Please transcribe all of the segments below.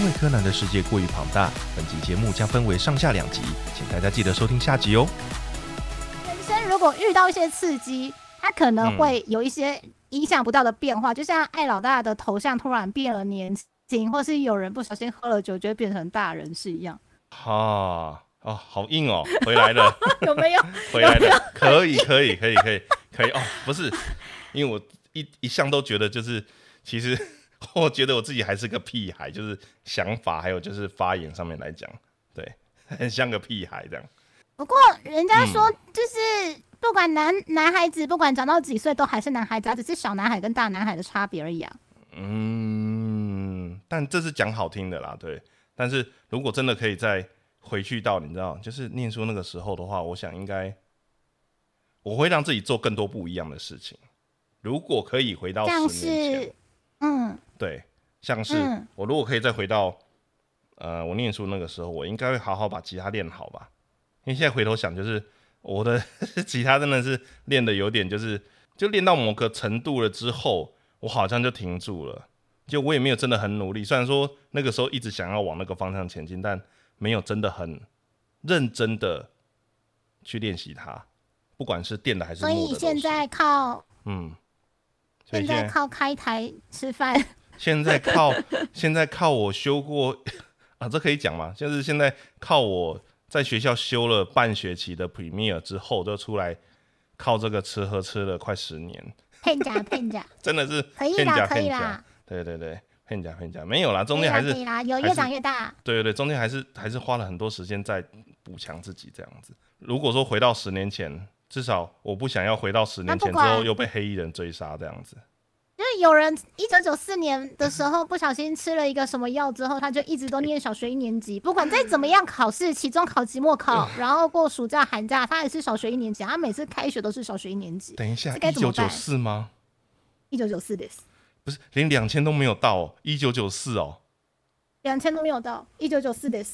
因为柯南的世界过于庞大，本集节目将分为上下两集，请大家记得收听下集哦。人生如果遇到一些刺激，它可能会有一些意想不到的变化，就像艾老大的头像突然变了年轻，或是有人不小心喝了酒就会变成大人是一样。哈哦，好硬哦，回来了，有没有？回来了，可以，可以，可以，可以，可以哦。不是，因为我一一向都觉得，就是其实 我觉得我自己还是个屁孩，就是想法还有就是发言上面来讲，对，很像个屁孩这样。不过人家说，就是不管男男孩子，不管长到几岁，都还是男孩子，只是小男孩跟大男孩的差别而已啊。嗯，但这是讲好听的啦，对。但是如果真的可以再回去到你知道，就是念书那个时候的话，我想应该我会让自己做更多不一样的事情。如果可以回到十年前，嗯，对，像是我如果可以再回到呃我念书那个时候，我应该会好好把吉他练好吧。因为现在回头想，就是我的 吉他真的是练的有点，就是就练到某个程度了之后，我好像就停住了。就我也没有真的很努力，虽然说那个时候一直想要往那个方向前进，但没有真的很认真的去练习它，不管是电的还是所以现在靠嗯，现在靠开台吃饭，现在靠现在靠我修过 啊，这可以讲吗？就是现在靠我在学校修了半学期的 Premiere 之后，就出来靠这个吃喝吃了快十年，骗假骗假，真的是可以啦可以啦。对对对，骗假骗假没有啦，中间还是有越长越大。对对对，中间还是还是花了很多时间在补强自己这样子。如果说回到十年前，至少我不想要回到十年前之后又被黑衣人追杀这样子。就是有人一九九四年的时候不小心吃了一个什么药之后，他就一直都念小学一年级，不管再怎么样考试，期中考、期末考，然后过暑假、寒假，他也是小学一年级。他每次开学都是小学一年级。等一下，一九九四吗？一九九四的。不是连两千都没有到哦，一九九四哦，两千都没有到，一九九四的，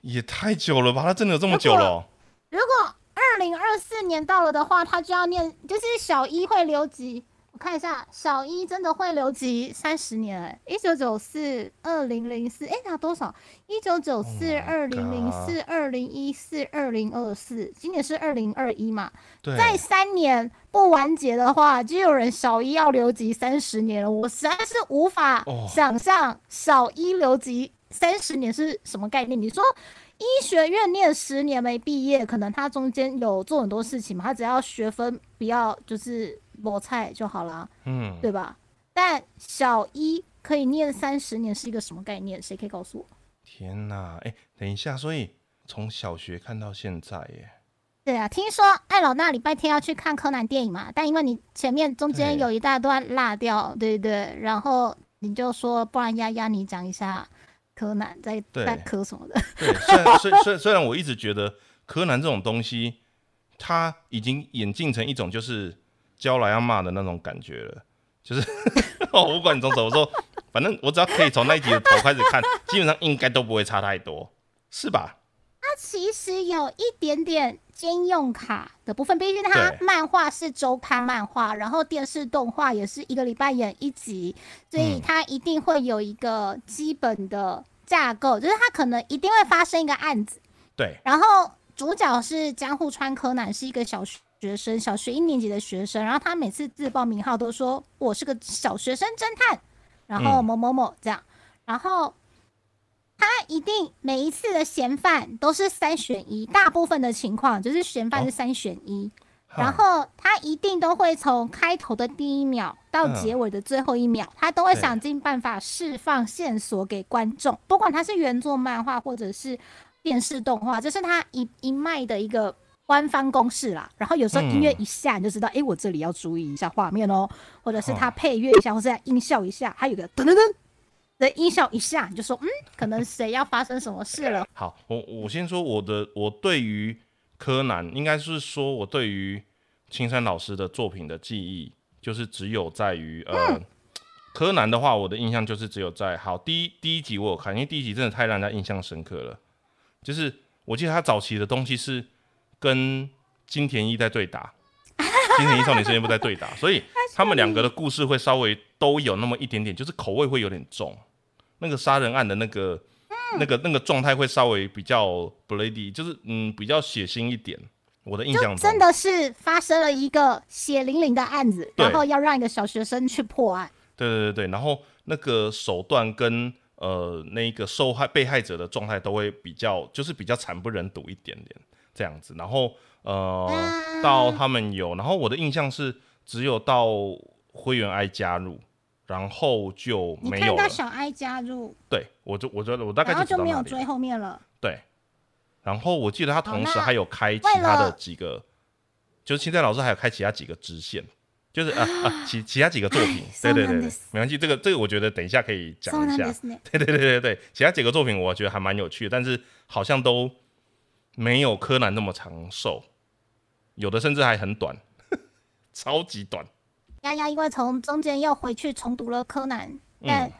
也太久了吧？他真的有这么久了？如果二零二四年到了的话，他就要念，就是小一会留级。我看一下，小一真的会留级三十年哎，一九九四二零零四，哎，那多少？一九九四二零零四二零一四二零二四，今年是二零二一嘛？对，在三年不完结的话，就有人小一要留级三十年了。我实在是无法想象小一留级三十年是什么概念。你说医学院念十年没毕业，可能他中间有做很多事情嘛？他只要学分不要就是。菠菜就好了，嗯，对吧？但小一可以念三十年是一个什么概念？谁可以告诉我？天哪！哎，等一下，所以从小学看到现在，耶。对啊，听说艾老那礼拜天要去看柯南电影嘛，但因为你前面中间有一大段落掉，对对，然后你就说，不然丫丫你讲一下柯南在在柯什么的。对，虽然虽虽虽然我一直觉得柯南这种东西，他已经演进成一种就是。教来要骂的那种感觉了，就是 我不管你从什么时候，反正我只要可以从那一集的头开始看，基本上应该都不会差太多，是吧？它其实有一点点兼用卡的部分，毕竟它漫画是周刊漫画，然后电视动画也是一个礼拜演一集，所以它一定会有一个基本的架构，就是他可能一定会发生一个案子，对，然后主角是江户川柯南，是一个小学。学生小学一年级的学生，然后他每次自报名号都说我是个小学生侦探，然后某某某这样，然后他一定每一次的嫌犯都是三选一，大部分的情况就是嫌犯是三选一，然后他一定都会从开头的第一秒到结尾的最后一秒，他都会想尽办法释放线索给观众，不管他是原作漫画或者是电视动画，这是他一一脉的一个。官方公式啦，然后有时候音乐一下你就知道，哎，我这里要注意一下画面哦，或者是他配乐一下，或者音效一下，还有个噔噔噔的音效一下，你就说，嗯，可能谁要发生什么事了。好，我我先说我的，我对于柯南，应该是说我对于青山老师的作品的记忆，就是只有在于，呃，柯南的话，我的印象就是只有在好第一第一集我有看，因为第一集真的太让人家印象深刻了，就是我记得他早期的东西是。跟金田一在对打，金田一少年事件部在对打，所以 他们两个的故事会稍微都有那么一点点，就是口味会有点重。那个杀人案的那个那个那个状态会稍微比较 bloody，就是嗯比较血腥一点。我的印象中真的是发生了一个血淋淋的案子，然后要让一个小学生去破案。对对对对，然后那个手段跟呃那个受害被害者的状态都会比较就是比较惨不忍睹一点点这样子。然后呃到他们有，然后我的印象是只有到灰原哀加入，然后就没有了。小哀加入，对我就我觉得我大概就没有追后面了。对。然后我记得他同时还有开其他的几个，就是现在老师还有开其他几个支线，就是啊啊其其他几个作品，对对对，没关系，这个这个我觉得等一下可以讲一下，对对对对对，其他几个作品我觉得还蛮有趣的，但是好像都没有柯南那么长寿，有的甚至还很短，超级短。丫丫因为从中间又回去重读了柯南，但。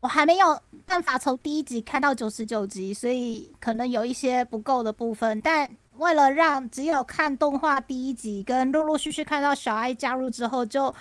我还没有办法从第一集看到九十九集，所以可能有一些不够的部分。但为了让只有看动画第一集跟陆陆续续看到小爱加入之后就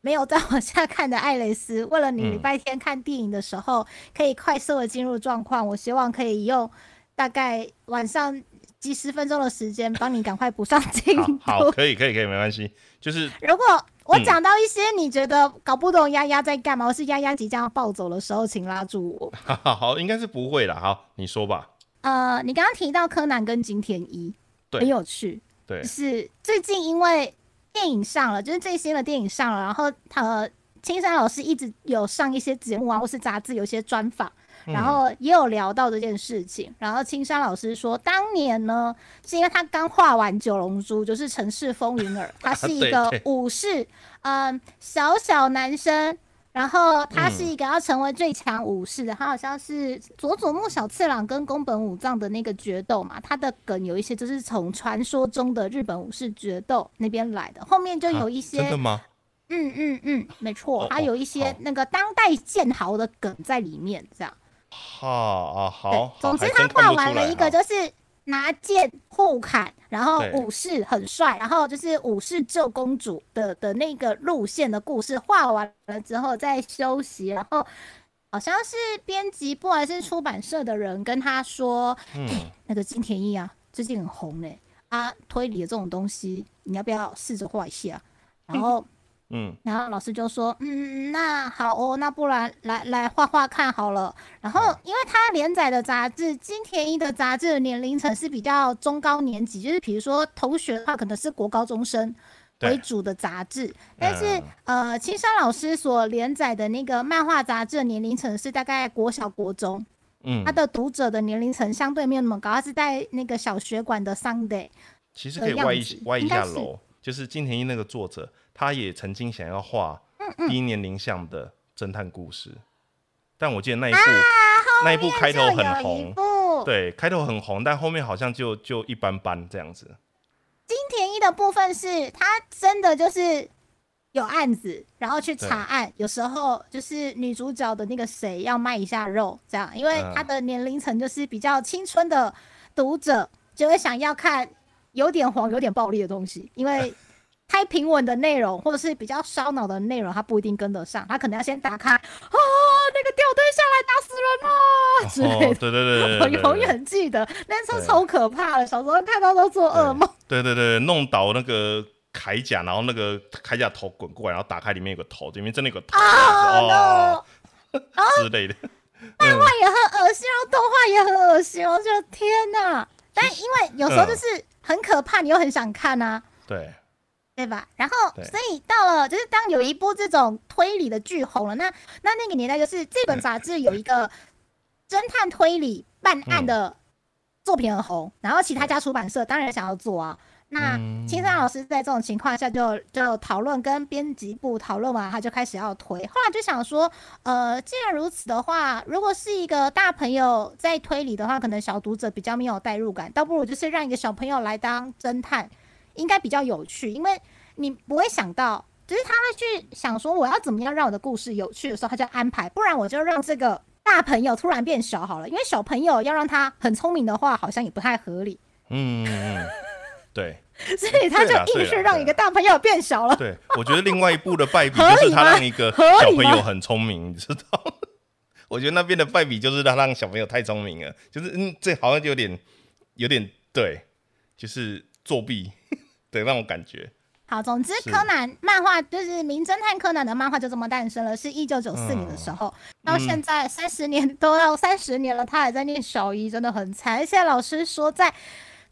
没有再往下看的艾蕾丝，为了你礼拜天看电影的时候可以快速的进入状况，我希望可以用大概晚上几十分钟的时间帮你赶快补上 进度。好，可以，可以，可以，没关系。就是 如果。我讲到一些你觉得搞不懂丫丫在干嘛，或是丫丫即将要暴走的时候，请拉住我。好，应该是不会啦。好，你说吧。呃，你刚刚提到柯南跟金田一，很有趣。对，是最近因为电影上了，就是最新的电影上了，然后他青山老师一直有上一些节目啊，或是杂志有一些专访。然后也有聊到这件事情，然后青山老师说，当年呢是因为他刚画完《九龙珠》，就是《城市风云儿》，他是一个武士，嗯，小小男生，然后他是一个要成为最强武士的，他好像是佐佐木小次郎跟宫本武藏的那个决斗嘛，他的梗有一些就是从传说中的日本武士决斗那边来的，后面就有一些真的吗？嗯嗯嗯，没错，他有一些那个当代剑豪的梗在里面，这样。好啊，好。总之他画完了一个，就是拿剑互砍，然后武士很帅，然后就是武士救公主的的那个路线的故事画完了之后再休息，然后好像是编辑部还是出版社的人跟他说，嗯，那个金田一啊，最近很红嘞，啊，推理的这种东西，你要不要试着画一下？然后。嗯，然后老师就说，嗯，那好哦，那不然来来画画看好了。然后，因为他连载的杂志金田一的杂志的年龄层是比较中高年级，就是比如说同学的话，可能是国高中生为主的杂志。但是，呃，青山老师所连载的那个漫画杂志的年龄层是大概国小国中，嗯，他的读者的年龄层相对没有那么高，他是在那个小学馆的 Sunday。其实可以歪一歪一下楼，就是金田一那个作者。他也曾经想要画低年龄向的侦探故事，但我记得那一部那一部开头很红，对，开头很红，但后面好像就就一般般这样子。金田一的部分是他真的就是有案子，然后去查案，有时候就是女主角的那个谁要卖一下肉，这样，因为他的年龄层就是比较青春的读者，就会想要看有点黄、有点暴力的东西，因为。太平稳的内容，或者是比较烧脑的内容，他不一定跟得上。他可能要先打开，啊，那个吊灯下来打死人了之类的。对对对，我永远记得那时候超可怕的，小时候看到都做噩梦。对对对，弄倒那个铠甲，然后那个铠甲头滚过来，然后打开里面有个头，里面真的有个头哦 之类的。漫画也很恶心，然后动画也很恶心，我觉得天哪！但因为有时候就是很可怕，你又很想看啊。对。对吧？然后，所以到了就是当有一部这种推理的剧红了，那那那个年代就是这本杂志有一个侦探推理办案的作品很红，然后其他家出版社当然想要做啊。那青山老师在这种情况下就就讨论跟编辑部讨论完，他就开始要推。后来就想说，呃，既然如此的话，如果是一个大朋友在推理的话，可能小读者比较没有代入感，倒不如就是让一个小朋友来当侦探。应该比较有趣，因为你不会想到，就是他会去想说我要怎么样让我的故事有趣的时候，他就安排，不然我就让这个大朋友突然变小好了，因为小朋友要让他很聪明的话，好像也不太合理。嗯，对，所以他就硬是让一个大朋友变小了。对，我觉得另外一部的败笔就是他让一个小朋友很聪明，你知道？我觉得那边的败笔就是他让小朋友太聪明了，就是嗯，这好像就有点有点对，就是作弊的那种感觉。好，总之柯南漫画就是《名侦探柯南》的漫画就这么诞生了，是一九九四年的时候，到现在三十年都要三十年了，他还在念小一，真的很惨。而且老师说，在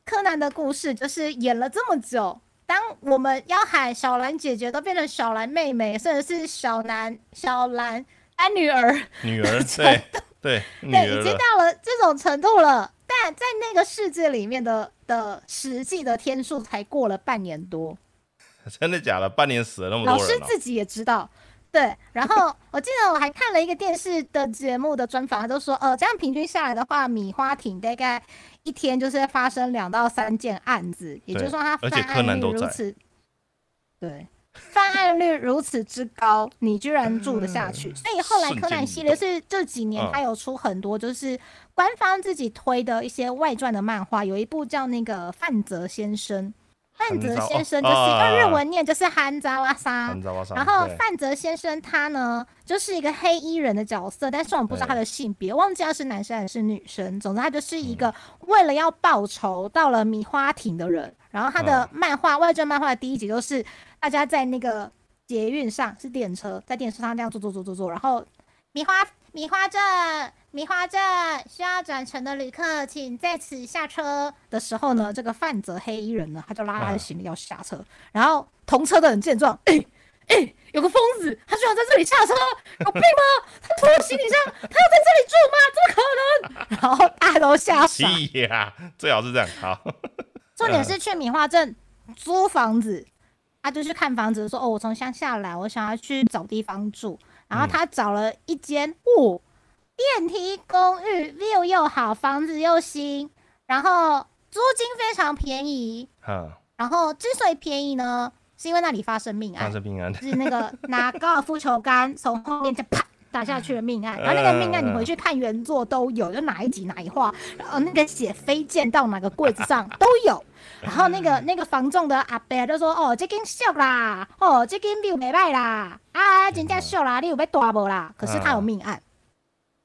柯南的故事就是演了这么久，当我们要喊小兰姐姐，都变成小兰妹妹，甚至是小兰小兰安女儿，女儿对对对，已经到了这种程度了。但在那个世界里面的的实际的天数才过了半年多。真的假的？半年死了那么多人，老师自己也知道。对，然后 我记得我还看了一个电视的节目的专访，他都说，呃，这样平均下来的话，米花町大概一天就是发生两到三件案子，也就是说他犯案率如此，对，犯案率如此之高，你居然住得下去？所以后来柯南系列是这几年他有出很多，就是官方自己推的一些外传的漫画，有一部叫那个范泽先生。范泽先生就是用日文念就是汉扎瓦沙，然后范泽先生他呢就是一个黑衣人的角色，但是我们不知道他的性别，忘记他是男生还是女生。总之他就是一个为了要报仇到了米花町的人。然后他的漫画外传漫画的第一集就是大家在那个捷运上是电车，在电车上这样坐坐坐坐坐，然后米花米花镇。米花镇需要转乘的旅客，请在此下车的时候呢，这个范泽黑衣人呢，他就拉他的行李要下车，然后同车的人见状，哎哎，有个疯子，他居然在这里下车，有病吗？他拖行李箱，他要在这里住吗？怎么可能？然后大家都吓傻。呀，最好是这样。好，重点是去米花镇租房子，他就去看房子，说哦，我从乡下来，我想要去找地方住，然后他找了一间哦。电梯公寓，view 又好，房子又新，然后租金非常便宜。然后之所以便宜呢，是因为那里发生命案，发生命案是那个拿高尔夫球杆从后面就啪打下去的命案。然后那个命案你回去看原作都有，就哪一集哪一话，然后那个血飞溅到哪个柜子上 都有。然后那个那个房仲的阿伯就说：“哦，这间秀啦，哦，这间 view 没卖啦，啊，真正秀啦，你有被打无啦？可是他有命案。”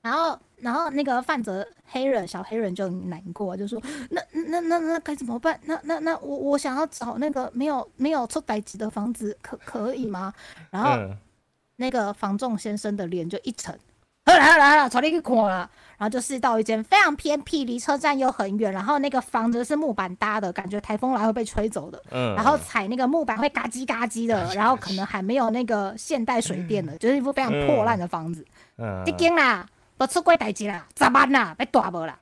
然后，然后那个范泽黑人小黑人就难过，就说：“那那那那该怎么办？那那那我我想要找那个没有没有出歹级的房子，可可以吗？”然后那个房仲先生的脸就一沉，来了来了，朝那去看了。然后就是到一间非常偏僻，离车站又很远，然后那个房子是木板搭的，感觉台风来会被吹走的。嗯。然后踩那个木板会嘎叽嘎叽的，然后可能还没有那个现代水电的，就是一副非常破烂的房子。嗯。一间啦。不出过代志啦，咋办啦？被打无啦，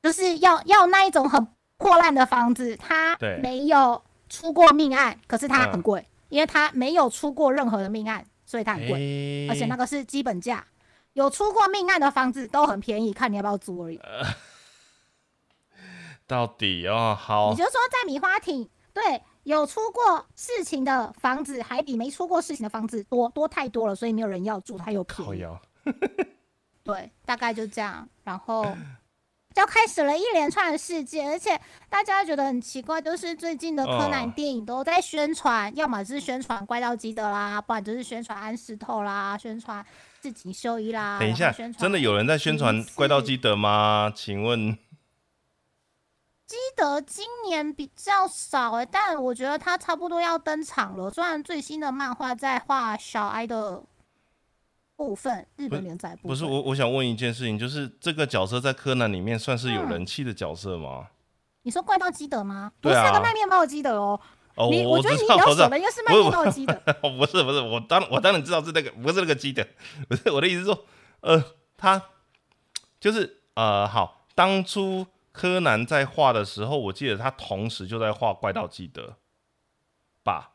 就是要要那一种很破烂的房子，它没有出过命案，可是它很贵，因为它没有出过任何的命案，所以它很贵，而且那个是基本价。有出过命案的房子都很便宜，看你要不要租而已。到底哦，好，你就说在米花町，对，有出过事情的房子还比没出过事情的房子多多太多了，所以没有人要住，它又便宜。对，大概就这样，然后就开始了一连串的事件，而且大家觉得很奇怪，就是最近的柯南电影都在宣传，要么是宣传怪盗基德啦，不然就是宣传安石透啦，宣传自己修一啦。等一下，真的有人在宣传怪盗基德吗？请问，基德今年比较少哎，但我觉得他差不多要登场了。虽然最新的漫画在画小哀的。部分日本连载不是我，我想问一件事情，就是这个角色在柯南里面算是有人气的角色吗？你说怪盗基德吗？不是那个卖面包的基德哦。哦，我觉得你比较熟的应该是卖面包的基德。不是不是，我当我当然知道是那个，不是那个基德。不是我的意思说，呃，他就是呃，好，当初柯南在画的时候，我记得他同时就在画怪盗基德吧。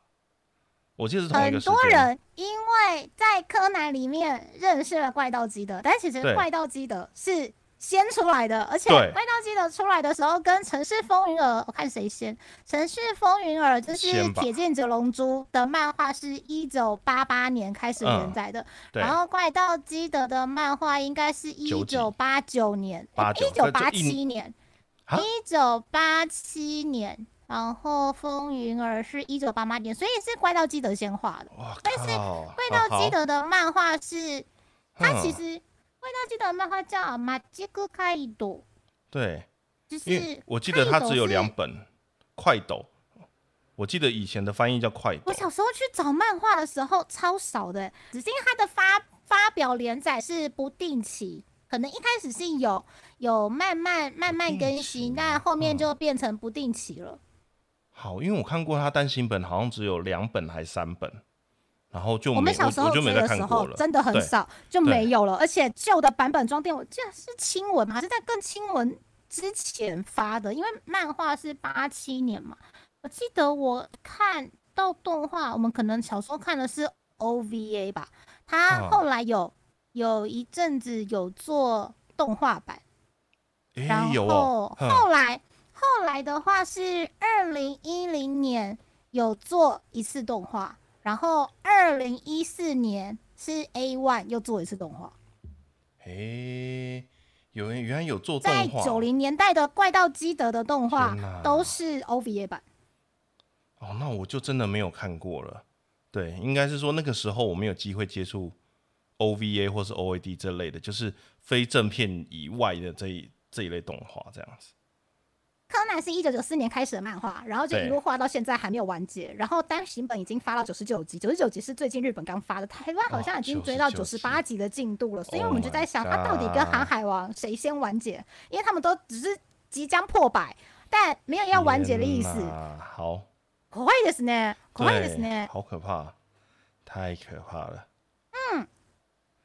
我记得是同一个很多人因为在柯南里面认识了怪盗基德，但其实怪盗基德是先出来的，而且怪盗基德出来的时候跟城市风云儿，我看谁先？城市风云儿就是铁剑者龙珠的漫画是一九八八年开始连载的，然后怪盗基德的漫画应该是一九八九年，一九八七年，一九八七年。然后风云儿是一九八八年，所以是怪盗基德先画的。但是怪盗基德的漫画是，他其实怪盗基德的漫画叫《马吉克开斗》，对，就是我记得他只有两本，快斗。我记得以前的翻译叫快斗。我小时候去找漫画的时候超少的，只是因为它的发发表连载是不定期，可能一开始是有有慢慢慢慢更新，但后面就变成不定期了。好，因为我看过他单行本，好像只有两本还三本。然后就我们小时候就没的时候真的很少，就没有了。而且旧的版本装订，我记得是亲文还是在更亲文之前发的？因为漫画是八七年嘛。我记得我看到动画，我们可能小时候看的是 OVA 吧。他后来有有一阵子有做动画版，然后后来后来的话是二零一零年有做一次动画。然后二零一四年是 A One 又做一次动画，诶，有人原来有做在九零年代的怪盗基德的动画都是 OVA 版。哦，那我就真的没有看过了。对，应该是说那个时候我没有机会接触 OVA 或是 OAD 这类的，就是非正片以外的这一这一类动画这样子。柯南是一九九四年开始的漫画，然后就一路画到现在还没有完结。然后单行本已经发到九十九集，九十九集是最近日本刚发的，台湾好像已经追到九十八集的进度了。所以我们就在想，它到底跟航海王谁先完结？因为他们都只是即将破百，但没有要完结的意思。好，可爱的是呢，可爱的是呢，好可怕，太可怕了。嗯，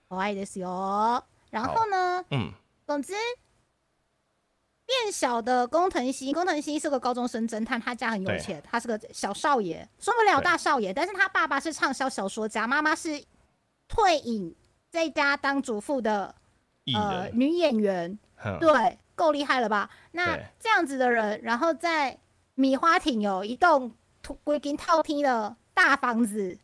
可爱的是哟。然后呢，嗯，总之。变小的工藤新，工藤新是个高中生侦探，他家很有钱，他是个小少爷，说不了大少爷，但是他爸爸是畅销小说家，妈妈是退隐在家当主妇的呃女演员，对，够厉害了吧？那这样子的人，然后在米花町有一栋规金套厅的大房子，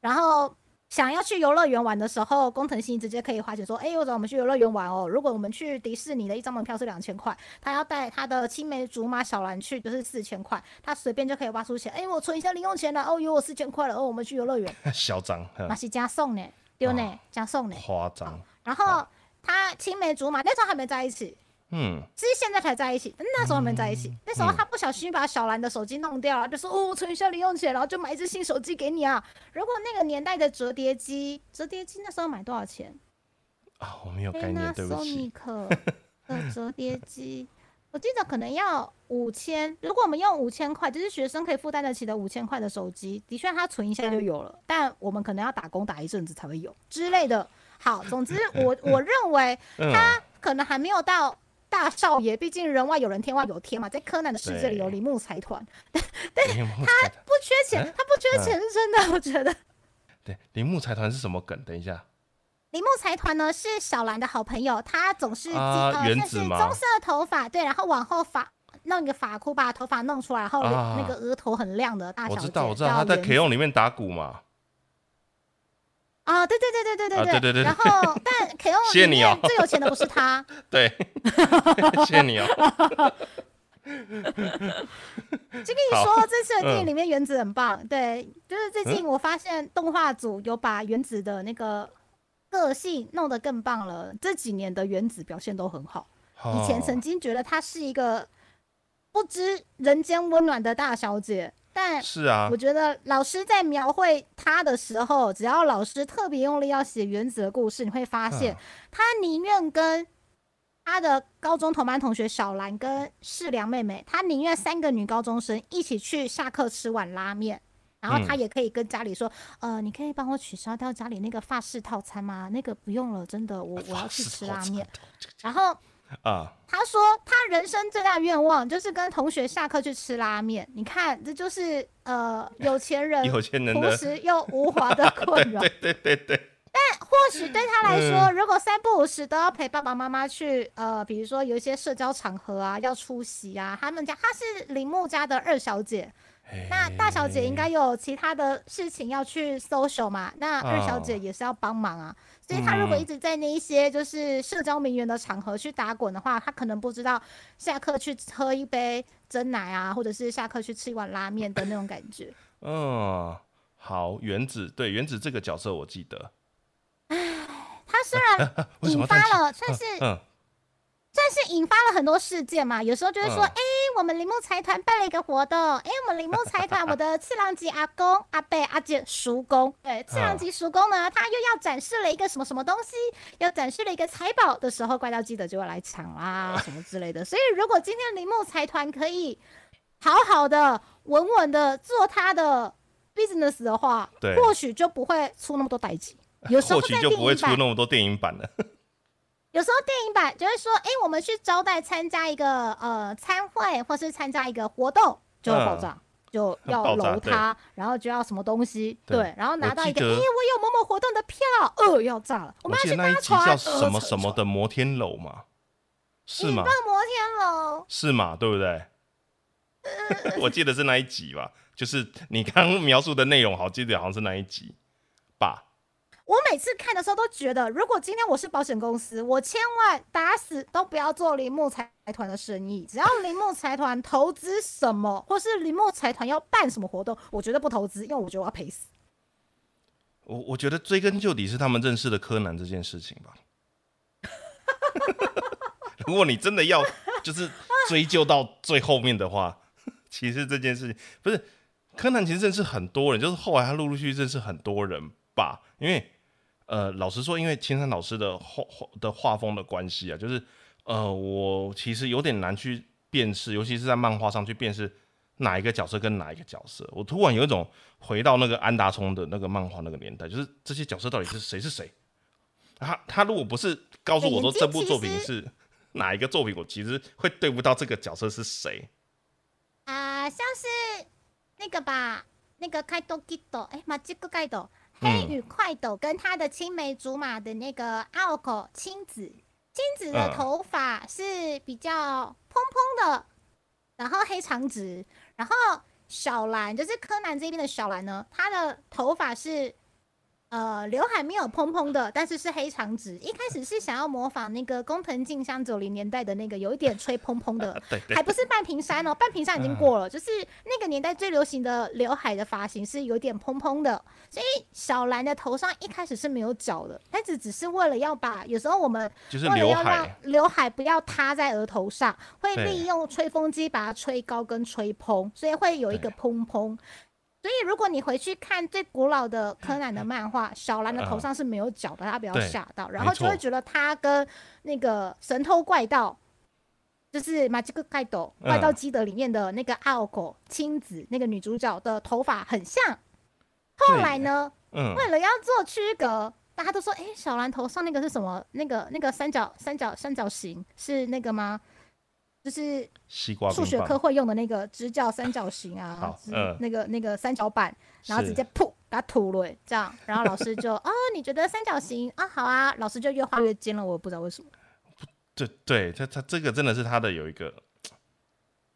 然后。想要去游乐园玩的时候，工藤新直接可以花钱说：“哎，我找我们去游乐园玩哦。如果我们去迪士尼的一张门票是两千块，他要带他的青梅竹马小兰去就是四千块，他随便就可以挖出钱。哎，我存一下零用钱了，哦，有我四千块了，哦，我们去游乐园。嚣张，那是加送呢，丢呢，加送呢，夸张。然后他青梅竹马那时候还没在一起。”嗯，其实现在才在一起，那时候没在一起。那时候他不小心把小兰的手机弄掉了，就说：“哦，存一下零用钱，然后就买一只新手机给你啊。”如果那个年代的折叠机，折叠机那时候买多少钱？啊，我没有概念，对不起。的折叠机，我记得可能要五千。如果我们用五千块，就是学生可以负担得起的五千块的手机，的确他存一下就有了。但我们可能要打工打一阵子才会有之类的。好，总之 我我认为他可能还没有到。大少爷，毕竟人外有人，天外有天嘛，在柯南的世界里有铃木财团，但，他不缺钱，他不缺钱是真的，我觉得。对，铃木财团是什么梗？等一下，铃木财团呢是小兰的好朋友，他总是呃，原子棕色头发，对，然后往后发弄一个发箍，把头发弄出来，然后那个额头很亮的大小姐，我知道，我知道，他在 K O 里面打鼓嘛。啊，对对对对对对对对对。然后，但 K O 谢谢你哦，最有钱的不是他。对，谢谢你哦。就跟你说，这次的电影里面原子很棒。对，就是最近我发现动画组有把原子的那个个性弄得更棒了。这几年的原子表现都很好。以前曾经觉得她是一个不知人间温暖的大小姐。但是啊，我觉得老师在描绘他的时候，只要老师特别用力要写原子的故事，你会发现他宁愿跟他的高中同班同学小兰跟世良妹妹，他宁愿三个女高中生一起去下课吃碗拉面，然后他也可以跟家里说，呃，你可以帮我取消掉家里那个法式套餐吗？那个不用了，真的，我我要去吃拉面，然后。啊，他说他人生最大愿望就是跟同学下课去吃拉面。你看，这就是呃有钱人 有钱人朴实又无华的困扰。对对对对。但或许对他来说，如果三不五时都要陪爸爸妈妈去呃，比如说有一些社交场合啊，要出席啊，他们家他是铃木家的二小姐。那大小姐应该有其他的事情要去 social 嘛？那二小姐也是要帮忙啊。所以他如果一直在那一些就是社交名媛的场合去打滚的话，他可能不知道下课去喝一杯真奶啊，或者是下课去吃一碗拉面的那种感觉。嗯，好，原子对原子这个角色我记得。唉，他虽然 引发了，算是嗯。算是引发了很多事件嘛，有时候就是说，哎，我们铃木财团办了一个活动，哎，我们铃木财团，我的次郎吉阿公、阿伯、阿姐、叔公，对，次郎吉叔公呢，他又要展示了一个什么什么东西，要展示了一个财宝的时候，怪盗基德就会来抢啦，什么之类的。所以，如果今天铃木财团可以好好的、稳稳的做他的 business 的话，对，或许就不会出那么多代际，有时候或许就不会出那么多电影版了。有时候电影版就会说，哎，我们去招待参加一个呃参会，或是参加一个活动，就要爆炸，就要楼他，然后就要什么东西，对，然后拿到一个，哎，我有某某活动的票，呃，要炸了，我们要去搭船，叫什么什么的摩天楼嘛，是吗？摩天楼是吗？对不对？我记得是那一集吧，就是你刚描述的内容，好记得好像是那一集吧。我每次看的时候都觉得，如果今天我是保险公司，我千万打死都不要做铃木财团的生意。只要铃木财团投资什么，或是铃木财团要办什么活动，我绝对不投资，因为我觉得我要赔死。我我觉得追根究底是他们认识的柯南这件事情吧。如果你真的要就是追究到最后面的话，其实这件事情不是柯南，其实认识很多人，就是后来他陆陆续续认识很多人吧，因为。呃，老实说，因为青山老师的画的画风的关系啊，就是呃，我其实有点难去辨识，尤其是在漫画上去辨识哪一个角色跟哪一个角色。我突然有一种回到那个安达充的那个漫画那个年代，就是这些角色到底是谁是谁？他他如果不是告诉我说这部作品是哪一个作品，我其实会对不到这个角色是谁。啊，像是那个吧，那个开多基多，哎，马吉克盖多。黑羽快斗跟他的青梅竹马的那个奥口青子，青子的头发是比较蓬蓬的，然后黑长直，然后小兰就是柯南这边的小兰呢，她的头发是。呃，刘海没有蓬蓬的，但是是黑长直。一开始是想要模仿那个工藤静香九零年代的那个有一点吹蓬蓬的，对，还不是半平山哦，半平山已经过了，就是那个年代最流行的刘海的发型是有点蓬蓬的。所以小兰的头上一开始是没有角的，但是只是为了要把有时候我们就是为了要让刘海不要塌在额头上，会利用吹风机把它吹高跟吹蓬，所以会有一个蓬蓬。所以，如果你回去看最古老的柯南的漫画，小兰的头上是没有角的，大家不要吓到，然后就会觉得他跟那个神偷怪盗，就是马吉克盖斗怪盗基德里面的那个奥狗青子那个女主角的头发很像。后来呢，为了要做区隔，大家都说，哎，小兰头上那个是什么？那个那个三角三角三角形是那个吗？就是数学科会用的那个直角三角形啊，那个那个三角板，然后直接噗把它吐了，这样，然后老师就 哦，你觉得三角形啊好啊，老师就越画越尖了，我不知道为什么。对对，他他这个真的是他的有一个，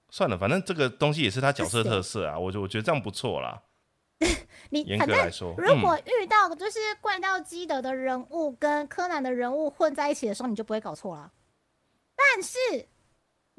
算了，反正这个东西也是他角色特色啊，我就我觉得这样不错啦。你反正如果遇到就是怪盗基德的人物跟柯南的人物混在一起的时候，你就不会搞错了。但是。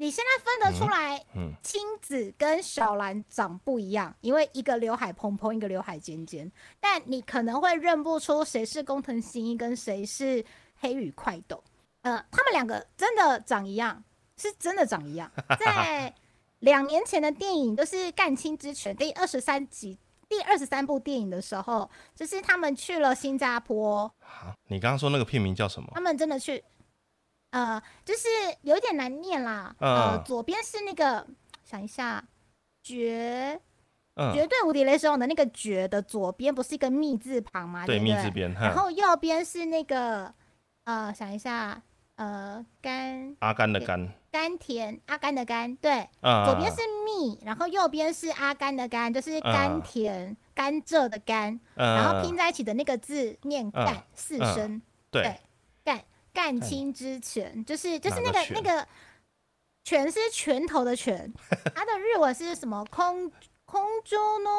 你现在分得出来，青子跟小兰长不一样，因为一个刘海蓬蓬，一个刘海尖尖。但你可能会认不出谁是工藤新一，跟谁是黑羽快斗。呃，他们两个真的长一样，是真的长一样。在两年前的电影，就是《干青之拳》第二十三集、第二十三部电影的时候，就是他们去了新加坡。好，你刚刚说那个片名叫什么？他们真的去。呃，就是有点难念啦。呃，左边是那个，想一下，绝，绝对无敌雷神王的那个绝的左边不是一个密字旁吗？对，密字边。然后右边是那个，呃，想一下，呃，甘，阿甘的甘，甘甜，阿甘的甘，对，左边是蜜，然后右边是阿甘的甘，就是甘甜甘蔗的甘，然后拼在一起的那个字念干四声，对。干青之拳就是就是那个那个拳是拳头的拳，它的日文是什么？空空中呢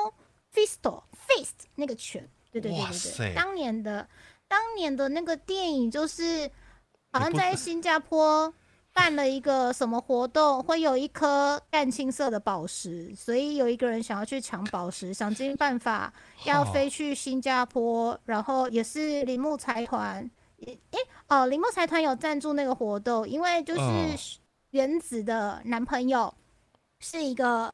？fist fist 那个拳，对对对对对。当年的当年的那个电影就是好像在新加坡办了一个什么活动，会有一颗淡青色的宝石，所以有一个人想要去抢宝石，想尽办法要飞去新加坡，然后也是铃木财团。诶哦，林木财团有赞助那个活动，因为就是原子的男朋友是一个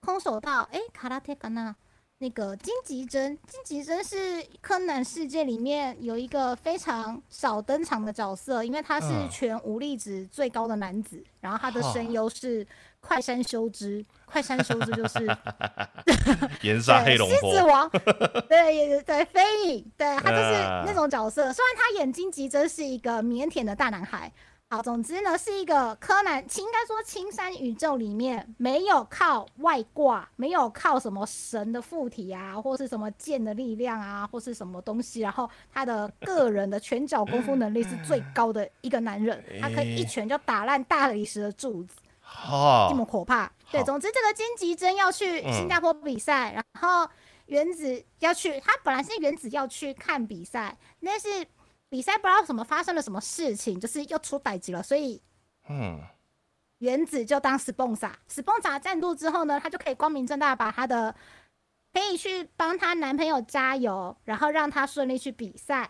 空手道，哎，卡拉特卡纳。那个金吉珍，金吉珍是柯南世界里面有一个非常少登场的角色，因为他是全武力值最高的男子，然后他的声优是快山修之，快山修之就是 岩沙黑龙狮子王，对对飞影，对他就是那种角色，虽然他演金吉真是一个腼腆的大男孩。好，总之呢，是一个柯南，应该说青山宇宙里面没有靠外挂，没有靠什么神的附体啊，或是什么剑的力量啊，或是什么东西，然后他的个人的拳脚功夫能力是最高的一个男人，他可以一拳就打烂大理石的柱子，这么可怕。对，总之这个金吉珍要去新加坡比赛，然后原子要去，他本来是原子要去看比赛，但是。比赛不知道什么发生了什么事情，就是又出歹机了，所以，嗯，原子就当 sponsor，sponsor 赞助之后呢，他就可以光明正大把他的可以去帮他男朋友加油，然后让他顺利去比赛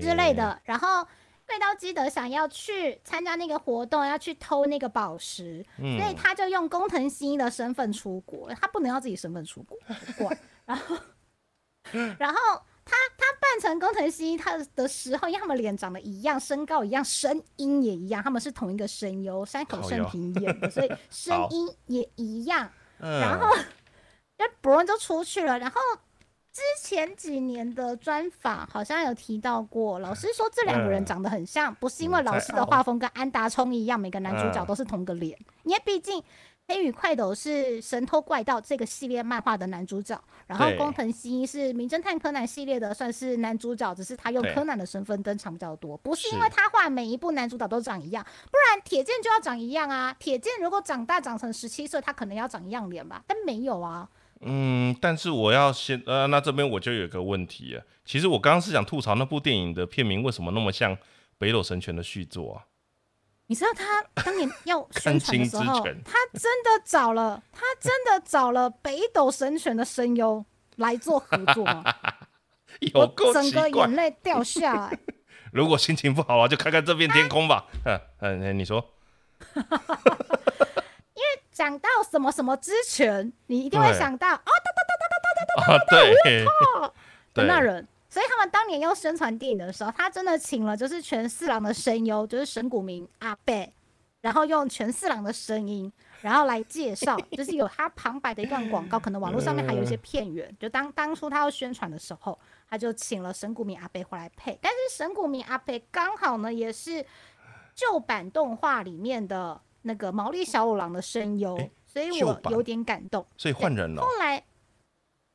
之类的。然后贵刀基德想要去参加那个活动，要去偷那个宝石，所以他就用工藤新一的身份出国，他不能要自己身份出国，怪。然后，然后。他他扮成工藤新一他的时候，因为他们脸长得一样，身高一样，声音也一样，他们是同一个声优山口胜平演的，所以 声音也一样。然后，那博文就出去了。然后之前几年的专访好像有提到过，老师说这两个人长得很像，不是因为老师的画风跟安达充一样，每个男主角都是同个脸，因为毕竟。黑羽快斗是神偷怪盗这个系列漫画的男主角，然后工藤新一是名侦探柯南系列的算是男主角，只是他用柯南的身份登场比较多，不是因为他画每一部男主角都长一样，不然铁剑就要长一样啊。铁剑如果长大长成十七岁，他可能要长一样脸吧，但没有啊。嗯，但是我要先呃，那这边我就有个问题啊。其实我刚刚是想吐槽那部电影的片名为什么那么像北斗神拳的续作啊？你知道他当年要 宣传的时候，他真的找了他真的找了北斗神拳的声优来做合作吗？有够整个眼泪掉下来。如果心情不好啊，就看看这片天空吧。嗯嗯，你说。讲到什么什么之前，你一定会想到啊哒哒哒哒哒哒哒哒哒，对，那人。所以他们当年要宣传电影的时候，他真的请了就是全四郎的声优，就是神谷明阿贝，然后用全四郎的声音，然后来介绍，就是有他旁白的一段广告，可能网络上面还有一些片源。就当当初他要宣传的时候，他就请了神谷明阿贝回来配。但是神谷明阿贝刚好呢，也是旧版动画里面的那个毛利小五郎的声优，所以我有点感动。所以换人了。后来。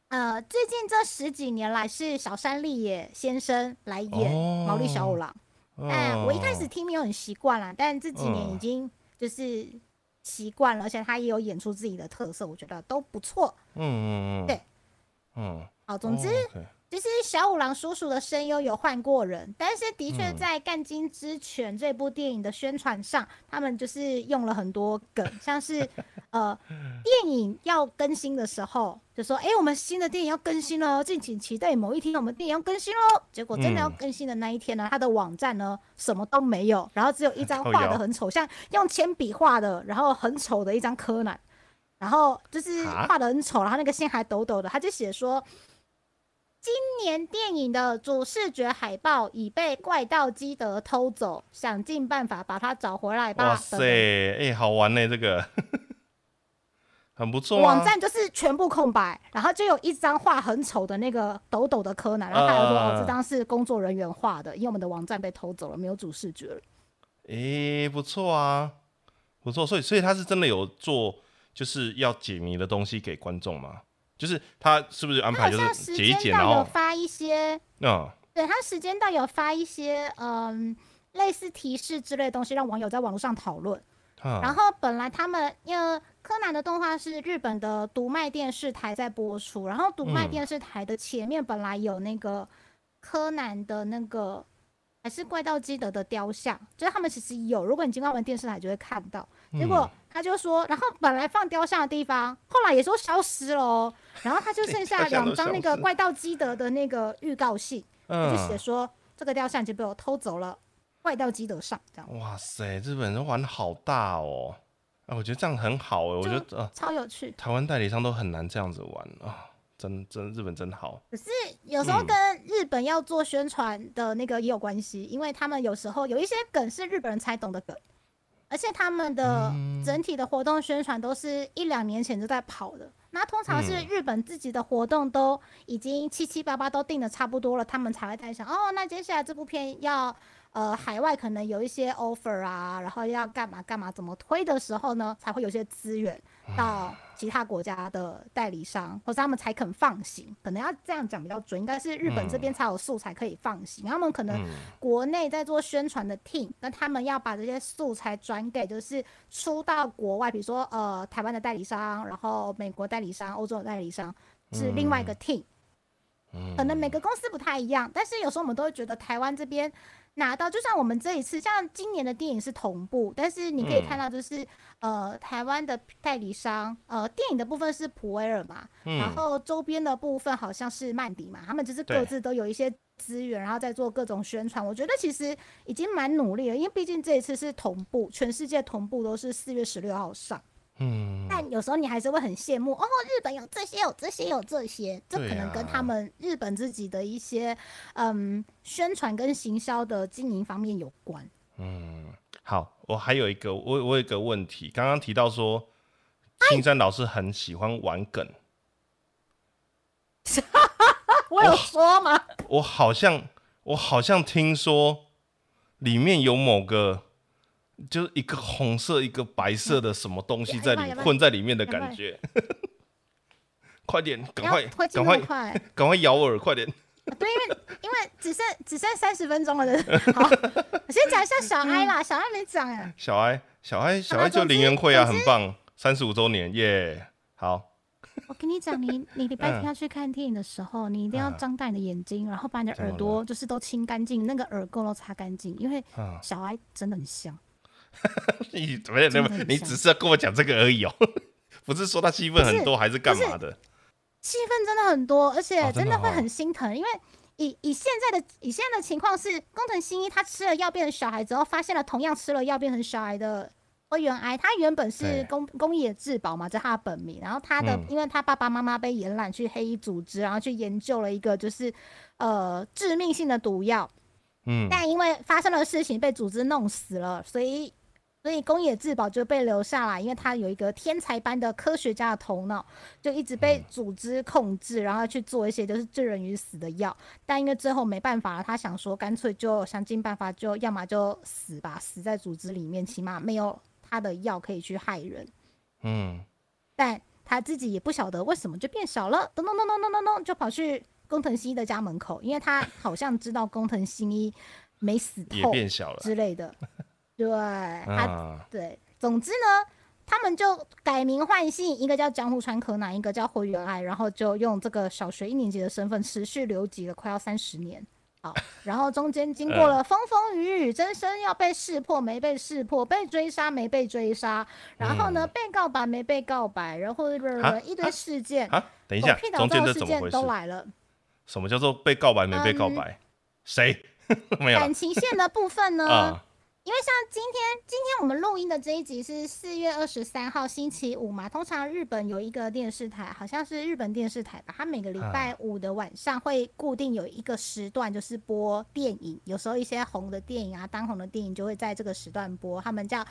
呃，最近这十几年来是小山立野先生来演毛利小五郎。哎，我一开始听没有很习惯啦，但这几年已经就是习惯了，而且他也有演出自己的特色，我觉得都不错。嗯嗯嗯，对，嗯，好，总之。其实小五郎叔叔的声优有换过人，但是的确在《干金之犬》这部电影的宣传上，他们就是用了很多梗，像是呃电影要更新的时候，就说哎我们新的电影要更新了，敬请期待某一天我们电影要更新喽。结果真的要更新的那一天呢，他的网站呢什么都没有，然后只有一张画的很丑，像用铅笔画的，然后很丑的一张柯南，然后就是画的很丑，然后那个线还抖抖的，他就写说。今年电影的主视觉海报已被怪盗基德偷走，想尽办法把它找回来吧。哇塞，哎，好玩呢，这个 很不错。网站就是全部空白，然后就有一张画很丑的那个抖抖的柯南，然后他说：“哦，这张是工作人员画的，因为我们的网站被偷走了，没有主视觉了。”哎，不错啊，不错。所以，所以他是真的有做，就是要解谜的东西给观众吗？就是他是不是安排就是剪一剪，然后发一些，嗯，对他时间到有发一些嗯类似提示之类的东西，让网友在网络上讨论。然后本来他们因为柯南的动画是日本的读卖电视台在播出，然后读卖电视台的前面本来有那个柯南的那个。还是怪盗基德的雕像，就是他们其实有。如果你经过我们电视台，就会看到。结果他就说，然后本来放雕像的地方，后来也说消失了。然后他就剩下 两张那个怪盗基德的那个预告信，就写说这个雕像已经被我偷走了，怪盗基德上。这样。哇塞，日本人玩好大哦！啊，我觉得这样很好哎，我觉得呃超有趣。台湾代理商都很难这样子玩啊，真真日本真好。可是有时候跟日本要做宣传的那个也有关系，因为他们有时候有一些梗是日本人才懂的梗。而且他们的整体的活动宣传都是一两年前就在跑的，那通常是日本自己的活动都已经七七八八都定的差不多了，他们才会在想哦，那接下来这部片要。呃，海外可能有一些 offer 啊，然后要干嘛干嘛，怎么推的时候呢，才会有些资源到其他国家的代理商，或者他们才肯放行。可能要这样讲比较准，应该是日本这边才有素材可以放行。他们可能国内在做宣传的 team，那他们要把这些素材转给，就是出到国外，比如说呃台湾的代理商，然后美国代理商、欧洲的代理商是另外一个 team。可能每个公司不太一样，但是有时候我们都会觉得台湾这边。拿到，就像我们这一次，像今年的电影是同步，但是你可以看到，就是呃，台湾的代理商，呃，电影的部分是普威尔嘛，然后周边的部分好像是曼迪嘛，他们就是各自都有一些资源，然后在做各种宣传。我觉得其实已经蛮努力了，因为毕竟这一次是同步，全世界同步都是四月十六号上。嗯，但有时候你还是会很羡慕哦，日本有这些，有这些，有这些，这可能跟他们日本自己的一些嗯宣传跟行销的经营方面有关。嗯，好，我还有一个，我我有一个问题，刚刚提到说青山老师很喜欢玩梗，我有说吗？我好像我好像听说里面有某个。就是一个红色、一个白色的什么东西在里混在里面的感觉，快点，赶快，赶快，赶快咬耳，快点！对，因为因为只剩只剩三十分钟了。的，好，我先讲一下小哀啦，小哀没讲哎，小哀，小哀，小哀就林元会啊，很棒，三十五周年耶，好。我跟你讲，你你礼拜天要去看电影的时候，你一定要张大你的眼睛，然后把你的耳朵就是都清干净，那个耳垢都擦干净，因为小哀真的很香。你怎么样？怎么？你只是要跟我讲这个而已哦，不是说他戏份很多还是干嘛的？戏份真的很多，而且真的会很心疼，因为以以现在的以现在的情况是，工藤新一他吃了药变成小孩之后，发现了同样吃了药变成小孩的灰原哀，他原本是工工野志保嘛，这是他的本名，然后他的因为他爸爸妈妈被延揽去黑衣组织，然后去研究了一个就是呃致命性的毒药，嗯，但因为发生了事情被组织弄死了，所以。所以宫野志保就被留下来，因为他有一个天才般的科学家的头脑，就一直被组织控制，然后去做一些就是致人于死的药。但因为最后没办法了，他想说干脆就想尽办法，就要么就死吧，死在组织里面，起码没有他的药可以去害人。嗯，但他自己也不晓得为什么就变小了，咚咚咚咚咚咚咚就跑去工藤新一的家门口，因为他好像知道工藤新一没死透之类的。对，他对，总之呢，他们就改名换姓，一个叫江户川柯南，一个叫灰原哀，然后就用这个小学一年级的身份持续留级了快要三十年。好，然后中间经过了风风雨雨，真身要被识破没被识破，被追杀没被追杀，然后呢被告白没被告白，然后一堆事件啊，等一下，中间的事件都来了。什么叫做被告白没被告白？谁 没有？感情线的部分呢？因为像今天，今天我们录音的这一集是四月二十三号星期五嘛。通常日本有一个电视台，好像是日本电视台吧，它每个礼拜五的晚上会固定有一个时段，就是播电影。有时候一些红的电影啊，当红的电影就会在这个时段播。他们叫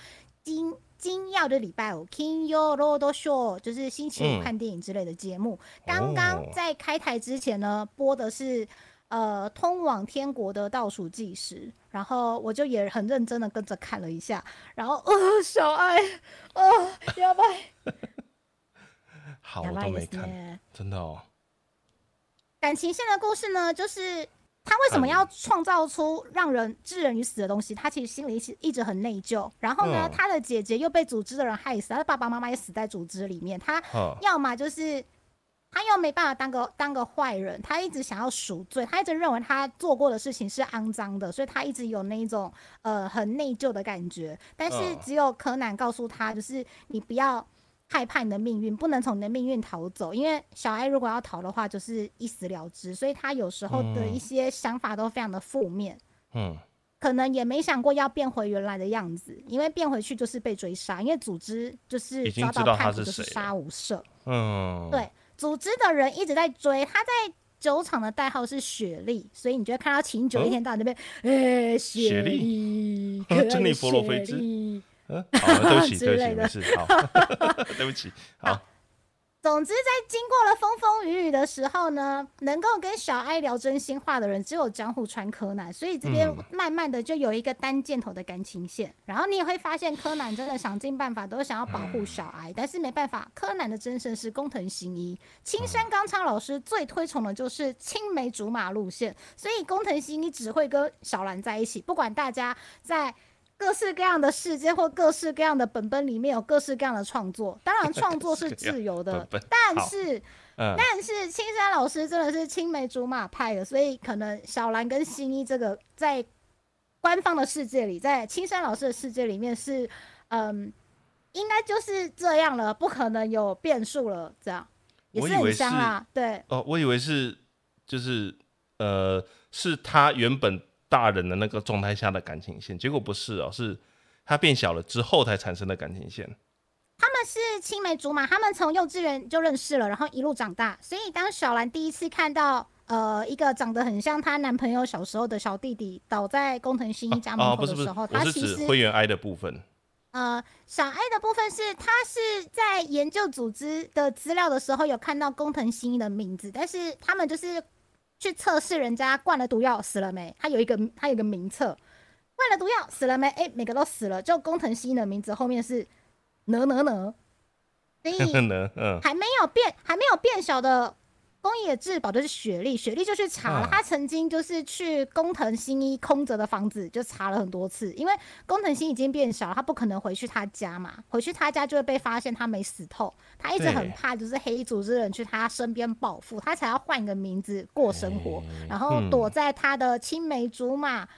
金金曜的礼拜五，King Yo Road Show，就是星期五看电影之类的节目。刚刚在开台之前呢，播的是。呃，通往天国的倒数计时，然后我就也很认真的跟着看了一下，然后呃，小爱，呃，要拜，好，我都没看，真的哦。感情线的故事呢，就是他为什么要创造出让人置人于死的东西？他其实心里一一直很内疚。然后呢，他的姐姐又被组织的人害死，他的爸爸妈妈也死在组织里面。他要么就是。他又没办法当个当个坏人，他一直想要赎罪，他一直认为他做过的事情是肮脏的，所以他一直有那一种呃很内疚的感觉。但是只有柯南告诉他，就是你不要害怕你的命运，不能从你的命运逃走。因为小爱如果要逃的话，就是一死了之。所以他有时候的一些想法都非常的负面。嗯，可能也没想过要变回原来的样子，因为变回去就是被追杀。因为组织就是抓到叛徒就是杀无赦。嗯，对，组织的人一直在追他，在酒厂的代号是雪莉，所以你就会看到秦九一天到晚那边，哎，雪莉，珍妮佛洛菲兹。嗯，好，对不起，对不起，没事，好，对不起，好。总之，在经过了风风雨雨的时候呢，能够跟小爱聊真心话的人只有江户川柯南，所以这边慢慢的就有一个单箭头的感情线。然后你也会发现，柯南真的想尽办法都想要保护小爱，但是没办法，柯南的真身是工藤新一，青山刚昌老师最推崇的就是青梅竹马路线，所以工藤新一只会跟小兰在一起，不管大家在。各式各样的世界或各式各样的本本里面有各式各样的创作，当然创作是自由的，但是，但是青山老师真的是青梅竹马派的，所以可能小兰跟新一这个在官方的世界里，在青山老师的世界里面是，嗯，应该就是这样了，不可能有变数了，这样也是很香啊，对，哦，我以为是，就是呃，是他原本。大人的那个状态下的感情线，结果不是哦，是他变小了之后才产生的感情线。他们是青梅竹马，他们从幼稚园就认识了，然后一路长大。所以当小兰第一次看到呃一个长得很像她男朋友小时候的小弟弟倒在工藤新一家门口的时候，他其实灰原哀的部分。呃，小哀的部分是他是在研究组织的资料的时候有看到工藤新一的名字，但是他们就是。去测试人家灌了毒药死了没？他有一个他有一个名册，灌了毒药死了没？哎，每个都死了。就工藤新一的名字后面是哪哪哪，所以 还没有变还没有变小的。宫野志保就是雪莉，雪莉就去查了。她曾经就是去工藤新一空着的房子，就查了很多次。因为工藤新已经变小，他不可能回去他家嘛。回去他家就会被发现他没死透。他一直很怕，就是黑衣组织人去他身边报复，他才要换一个名字过生活，然后躲在他的青梅竹马。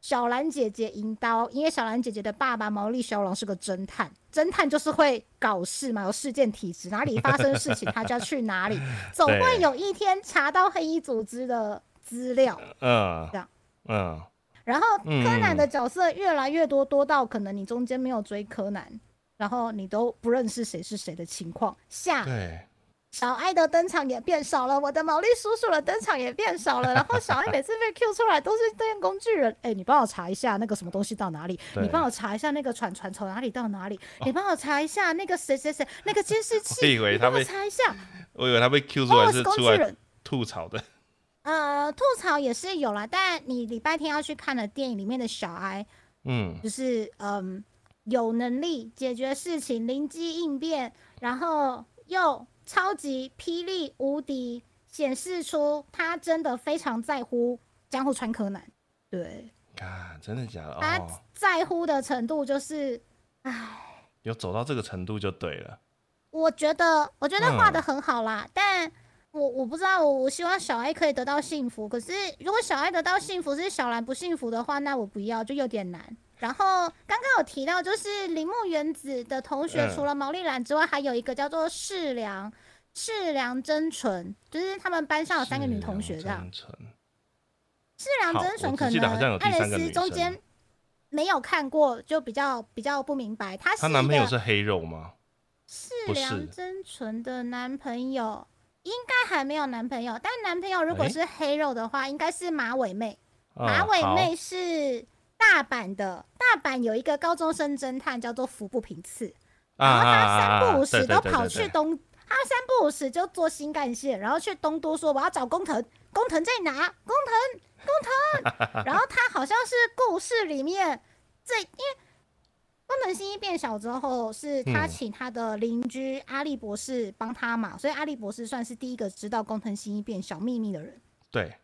小兰姐姐银刀，因为小兰姐姐的爸爸毛利小五郎是个侦探，侦探就是会搞事嘛，有事件体质，哪里发生事情他就要去哪里，总会有一天查到黑衣组织的资料。嗯，这样，嗯，然后柯南的角色越来越多，多到可能你中间没有追柯南，然后你都不认识谁是谁的情况下。对。小爱的登场也变少了，我的毛利叔叔的登场也变少了。然后小爱每次被 Q 出来都是电工具人，哎，你帮我查一下那个什么东西到哪里？你帮我查一下那个船船从哪里到哪里？你帮我查一下那个谁谁谁那个监视器？我以为他被查一下，我以为他被 Q 出来是出来吐槽的。呃，吐槽也是有了，但你礼拜天要去看的电影里面的小爱，嗯，就是嗯有能力解决事情，灵机应变，然后又。超级霹雳无敌，显示出他真的非常在乎江户川柯南。对啊，真的假的？他在乎的程度就是，唉，有走到这个程度就对了。我觉得，我觉得画的很好啦，但我我不知道，我我希望小爱可以得到幸福。可是如果小爱得到幸福，是小兰不幸福的话，那我不要，就有点难。然后刚刚有提到，就是铃木原子的同学，除了毛利兰之外，还有一个叫做世良世良真纯，就是他们班上有三个女同学这样。世良真纯可能爱蕾丝中间没有看过，就比较比较不明白。她她男朋友是黑肉吗？世良真纯的男朋友应该还没有男朋友，但男朋友如果是黑肉的话，应该是马尾妹。马尾妹是。大阪的大阪有一个高中生侦探叫做服部平次，然后他三不五时都跑去东，他三不五时就坐新干线，然后去东都说我要找工藤，工藤在哪？工藤，工藤。然后他好像是故事里面最，因为工藤新一变小之后，是他请他的邻居阿笠博士帮他嘛，所以阿笠博士算是第一个知道工藤新一变小秘密的人。对。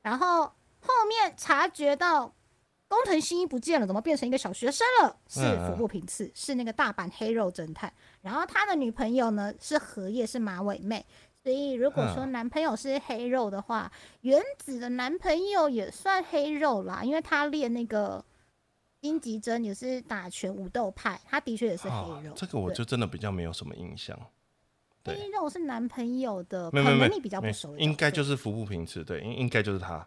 然后后面察觉到。工藤新一不见了，怎么变成一个小学生了？是服部平次，是那个大阪黑肉侦探。然后他的女朋友呢是荷叶，是马尾妹。所以如果说男朋友是黑肉的话，原子的男朋友也算黑肉啦，因为他练那个金吉真也是打拳武斗派，他的确也是黑肉。这个我就真的比较没有什么印象。黑肉是男朋友的，没有没有，你比较不熟。应该就是服部平次，对，应应该就是他，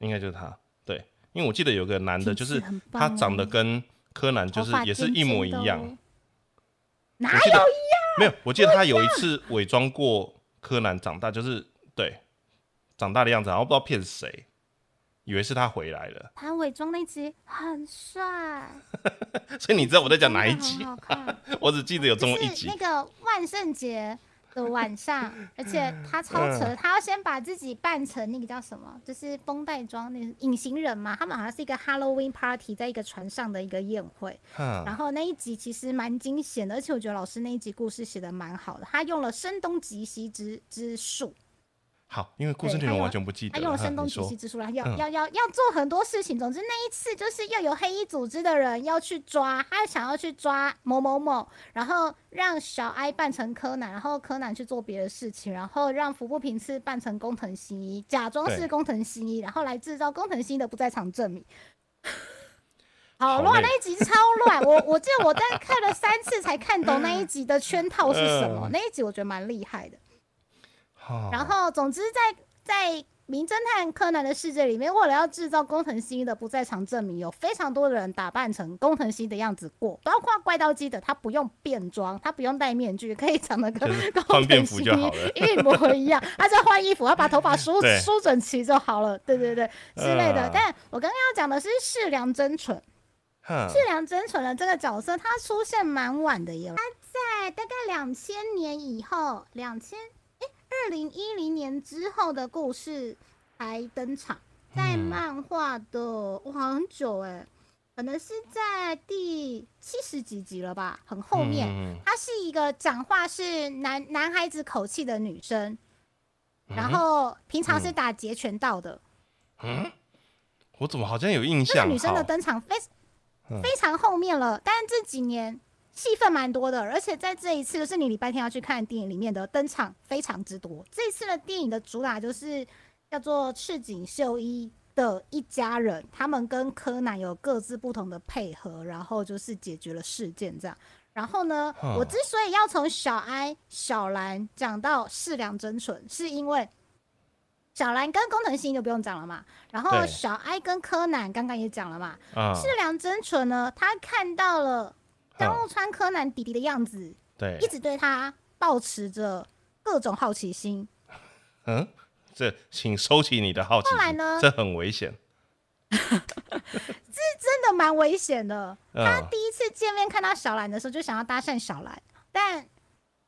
应该就是他，对，因为我记得有个男的，就是他长得跟柯南就是也是一模一样。哪有一样？没有，我记得他有一次伪装过柯南长大，就是对长大的样子，然后不知道骗谁。以为是他回来了。他伪装那集很帅，所以你知道我在讲哪一集？我只记得有这么一集。那个万圣节的晚上，而且他超扯，他要先把自己扮成那个叫什么，就是绷带装那隐形人嘛。他们好像是一个 Halloween party，在一个船上的一个宴会。然后那一集其实蛮惊险的，而且我觉得老师那一集故事写的蛮好的，他用了声东击西之之术。好，因为故事内容完全不记得。他用了声东击西之术，然后要要要要做很多事情。总之那一次就是又有黑衣组织的人要去抓，他想要去抓某某某，然后让小哀扮成柯南，然后柯南去做别的事情，然后让服部平次扮成工藤新一，假装是工藤新一，然后来制造工藤新一的不在场证明。好乱，那一集超乱。我我记得我在看了三次才看懂那一集的圈套是什么。那一集我觉得蛮厉害的。然后，总之，在在名侦探柯南的世界里面，为了要制造工藤新一的不在场证明，有非常多的人打扮成工藤新的样子过，包括怪盗基德，他不用变装，他不用戴面具，可以长得跟工藤新一 一模一样，他只要换衣服，他把头发梳 梳整齐就好了，对对对之类的。但我刚刚要讲的是世良真纯，世良真纯的这个角色，他出现蛮晚的耶，他在大概两千年以后，两千。二零一零年之后的故事才登场，在漫画的哇很久哎，可能是在第七十几集了吧，很后面。她是一个讲话是男男孩子口气的女生，然后平常是打截拳道的。嗯，我怎么好像有印象？这个女生的登场非非常后面了，但是这几年。戏份蛮多的，而且在这一次就是你礼拜天要去看电影里面的登场非常之多。这次的电影的主打就是叫做赤井秀一的一家人，他们跟柯南有各自不同的配合，然后就是解决了事件这样。然后呢，我之所以要从小哀、小兰讲到世良真纯，是因为小兰跟工藤新就不用讲了嘛，然后小哀跟柯南刚刚也讲了嘛，世良真纯呢，他看到了。江户川柯南弟弟的样子，对，一直对他保持着各种好奇心。嗯，这请收起你的好奇。后来呢？这很危险。这真的蛮危险的。他第一次见面看到小兰的时候，就想要搭讪小兰，但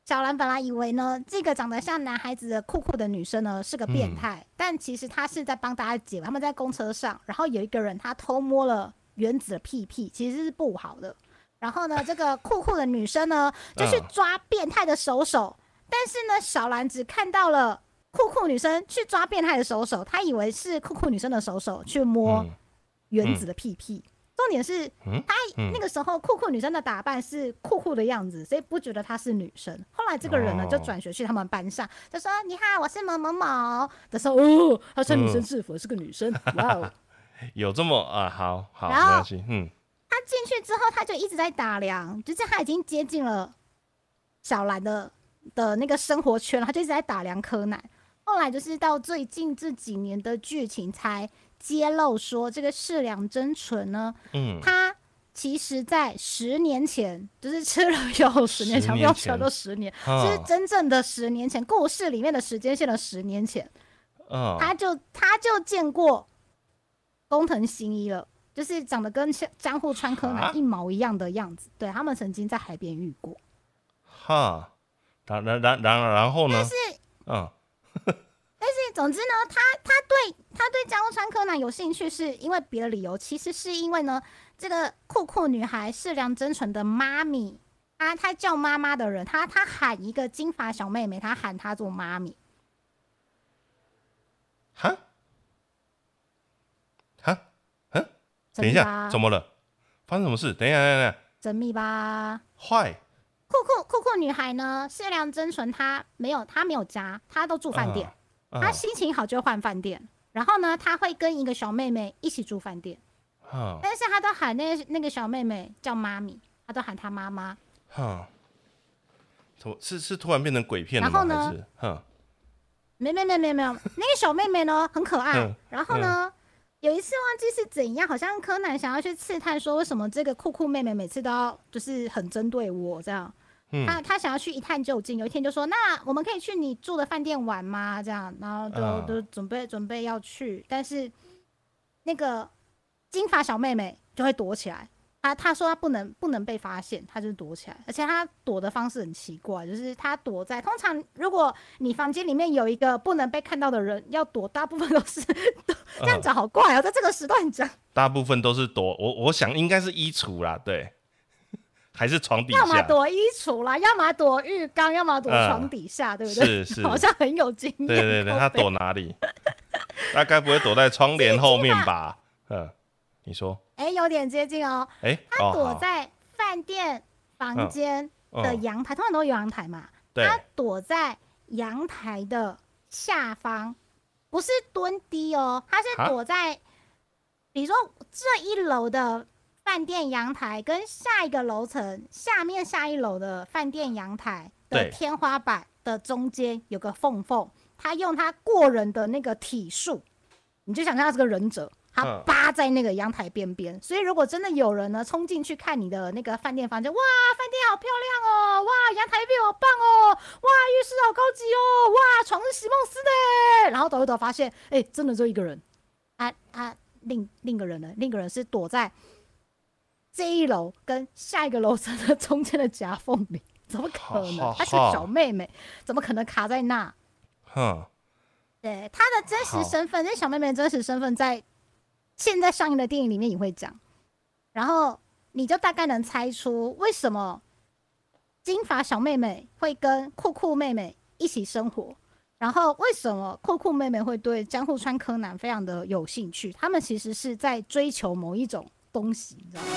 小兰本来以为呢，这个长得像男孩子的酷酷的女生呢是个变态，但其实他是在帮大家解。他们在公车上，然后有一个人他偷摸了原子的屁屁，其实是不好的。然后呢，这个酷酷的女生呢，就去抓变态的手手。但是呢，小兰只看到了酷酷女生去抓变态的手手，她以为是酷酷女生的手手去摸原子的屁屁。重点是，她那个时候酷酷女生的打扮是酷酷的样子，所以不觉得她是女生。后来这个人呢，就转学去他们班上，就说：“你好，我是某某某。”的时候，哦，她穿女生制服，是个女生。哇哦，有这么啊？好好，没关系，嗯。他进去之后，他就一直在打量，就是他已经接近了小兰的的那个生活圈了，他就一直在打量柯南。后来就是到最近这几年的剧情才揭露说，这个世良真纯呢，嗯，他其实在十年前就是吃了有十年前，不要说都十年，是真正的十年前，故事里面的时间线的十年前，嗯，他就他就见过工藤新一了。就是长得跟江江户川柯南一毛一样的样子，对他们曾经在海边遇过。哈，然然然然然后呢？但是，嗯，但是总之呢，他他对他对江户川柯南有兴趣，是因为别的理由。其实是因为呢，这个酷酷女孩是梁真纯的妈咪，啊，她叫妈妈的人，她她喊一个金发小妹妹，她喊她做妈咪。哈？等一下，怎么了？发生什么事？等一下，等一下，缜密吧。坏。酷酷酷酷女孩呢？谢良真纯她没有，她没有家，她都住饭店。她心情好就换饭店。然后呢，她会跟一个小妹妹一起住饭店。但是她都喊那那个小妹妹叫妈咪，她都喊她妈妈。哈，突是是突然变成鬼片了吗？还是哼？没没没没没有，那个小妹妹呢很可爱。然后呢，有一次忘记是怎样，好像柯南想要去刺探，说为什么这个酷酷妹妹每次都要就是很针对我这样。他他想要去一探究竟，有一天就说：“那我们可以去你住的饭店玩吗？”这样，然后就都准备准备要去，但是那个金发小妹妹就会躲起来。他他说他不能不能被发现，他就躲起来，而且他躲的方式很奇怪，就是他躲在通常如果你房间里面有一个不能被看到的人要躲，大部分都是这样子好怪哦，在这个时段讲，大部分都是躲我我想应该是衣橱啦，对，还是床底下，要么躲衣橱啦，要么躲浴缸，要么躲床底下，对不对？是是，好像很有经验。对对对，他躲哪里？他该不会躲在窗帘后面吧？嗯。你说，哎，有点接近哦。哎，他躲在饭店房间的阳台，通常都有阳台嘛。他躲在阳台的下方，不是蹲低哦，他是躲在，比如说这一楼的饭店阳台跟下一个楼层下面下一楼的饭店阳台的天花板的中间有个缝缝，他用他过人的那个体术，你就想象他是个忍者。他扒在那个阳台边边，所以如果真的有人呢冲进去看你的那个饭店房间，哇，饭店好漂亮哦，哇，阳台边好棒哦，哇，浴室好高级哦，哇，床是席梦思的，然后抖一抖发现，哎，真的就一个人，啊啊，另另一个人呢，另一个人是躲在这一楼跟下一个楼层的中间的夹缝里，怎么可能？她是小妹妹，怎么可能卡在那？哼，对，她的真实身份，那小妹妹的真实身份在。现在上映的电影里面也会讲，然后你就大概能猜出为什么金发小妹妹会跟酷酷妹妹一起生活，然后为什么酷酷妹妹会对江户川柯南非常的有兴趣？他们其实是在追求某一种东西，你知道吗？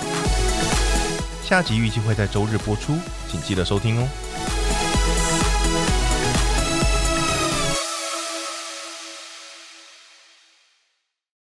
下集预计会在周日播出，请记得收听哦。